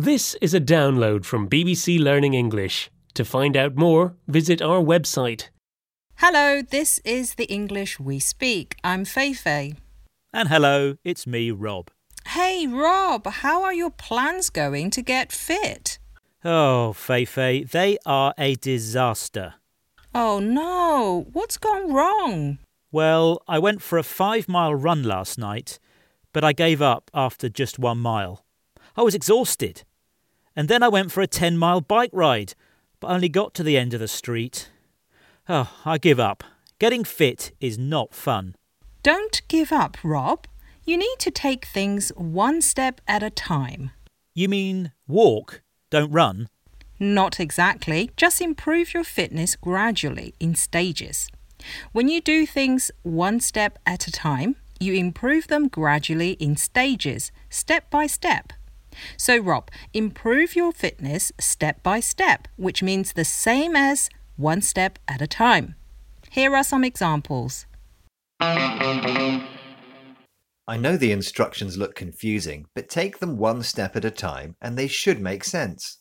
This is a download from BBC Learning English. To find out more, visit our website. Hello, this is the English we speak. I'm Feifei. And hello, it's me, Rob. Hey, Rob, how are your plans going to get fit? Oh, Feifei, they are a disaster. Oh no, what's gone wrong? Well, I went for a five mile run last night, but I gave up after just one mile. I was exhausted. And then I went for a 10 mile bike ride, but only got to the end of the street. Oh, I give up. Getting fit is not fun. Don't give up, Rob. You need to take things one step at a time. You mean walk, don't run? Not exactly, just improve your fitness gradually in stages. When you do things one step at a time, you improve them gradually in stages, step by step. So, Rob, improve your fitness step by step, which means the same as one step at a time. Here are some examples. I know the instructions look confusing, but take them one step at a time and they should make sense.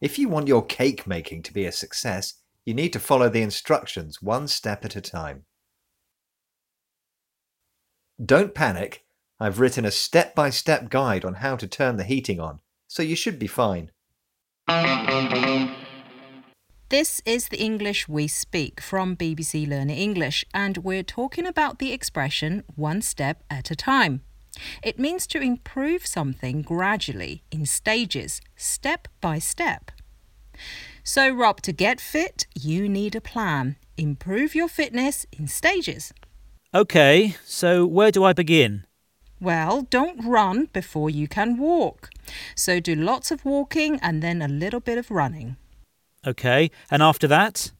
If you want your cake making to be a success, you need to follow the instructions one step at a time. Don't panic. I've written a step by step guide on how to turn the heating on, so you should be fine. This is the English we speak from BBC Learning English, and we're talking about the expression one step at a time. It means to improve something gradually, in stages, step by step. So, Rob, to get fit, you need a plan. Improve your fitness in stages. OK, so where do I begin? Well, don't run before you can walk. So, do lots of walking and then a little bit of running. OK, and after that?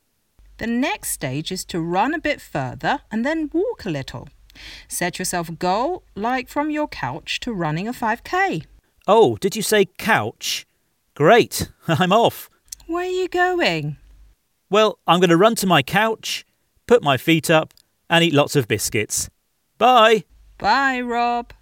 The next stage is to run a bit further and then walk a little. Set yourself a goal, like from your couch to running a 5k. Oh, did you say couch? Great, I'm off. Where are you going? Well, I'm going to run to my couch, put my feet up, and eat lots of biscuits. Bye! Bye, Rob.